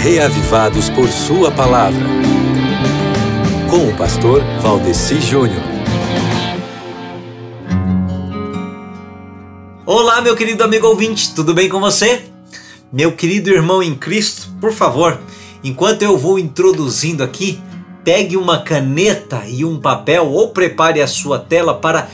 reavivados por Sua palavra. Com o pastor Valdeci Júnior. Olá, meu querido amigo ouvinte, tudo bem com você? Meu querido irmão em Cristo, por favor, enquanto eu vou introduzindo aqui, pegue uma caneta e um papel ou prepare a sua tela para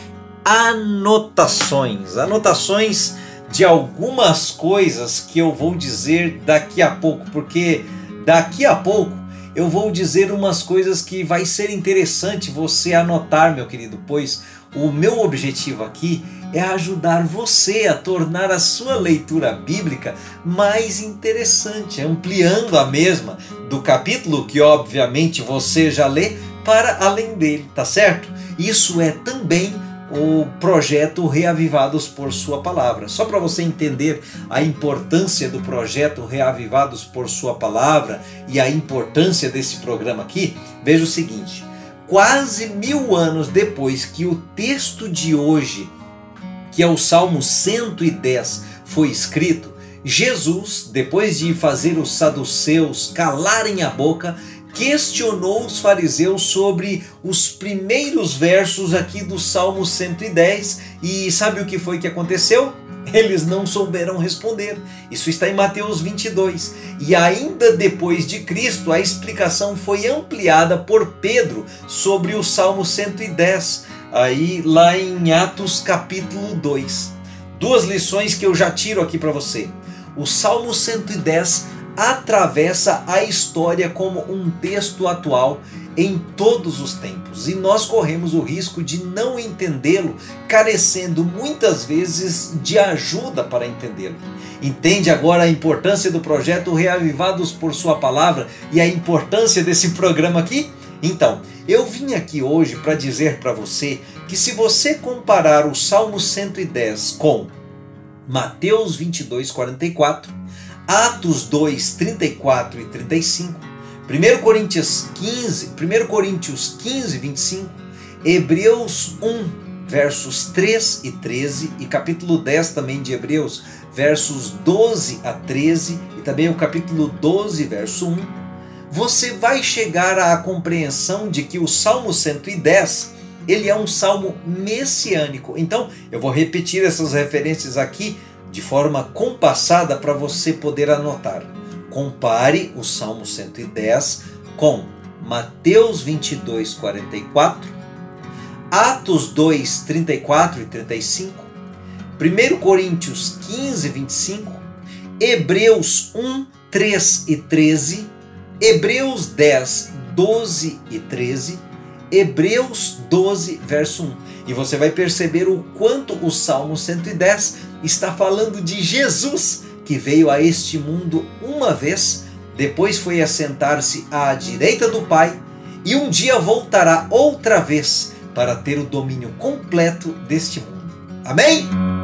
anotações. Anotações de algumas coisas que eu vou dizer daqui a pouco, porque daqui a pouco eu vou dizer umas coisas que vai ser interessante você anotar, meu querido, pois o meu objetivo aqui é ajudar você a tornar a sua leitura bíblica mais interessante, ampliando a mesma do capítulo que obviamente você já lê para além dele, tá certo? Isso é também o projeto Reavivados por Sua Palavra. Só para você entender a importância do projeto Reavivados por Sua Palavra e a importância desse programa aqui, veja o seguinte: quase mil anos depois que o texto de hoje, que é o Salmo 110, foi escrito, Jesus, depois de fazer os saduceus calarem a boca, questionou os fariseus sobre os primeiros versos aqui do Salmo 110 e sabe o que foi que aconteceu? Eles não souberam responder. Isso está em Mateus 22. E ainda depois de Cristo, a explicação foi ampliada por Pedro sobre o Salmo 110, aí lá em Atos capítulo 2. Duas lições que eu já tiro aqui para você. O Salmo 110 atravessa a história como um texto atual em todos os tempos e nós corremos o risco de não entendê-lo, carecendo muitas vezes de ajuda para entendê-lo. Entende agora a importância do projeto Reavivados por Sua Palavra e a importância desse programa aqui? Então, eu vim aqui hoje para dizer para você que se você comparar o Salmo 110 com Mateus 22, 44, Atos 2, 34 e 35, 1 Coríntios 15, 1 Coríntios 15, 25, Hebreus 1, versos 3 e 13 e capítulo 10 também de Hebreus, versos 12 a 13 e também o capítulo 12, verso 1, você vai chegar à compreensão de que o Salmo 110 ele é um salmo messiânico. Então, eu vou repetir essas referências aqui de forma compassada para você poder anotar. Compare o Salmo 110 com Mateus 22, 44, Atos 2, 34 e 35, 1 Coríntios 15, 25, Hebreus 1, 3 e 13, Hebreus 10, 12 e 13, Hebreus 12, verso 1. E você vai perceber o quanto o Salmo 110 está falando de Jesus, que veio a este mundo uma vez, depois foi assentar-se à direita do Pai e um dia voltará outra vez para ter o domínio completo deste mundo. Amém?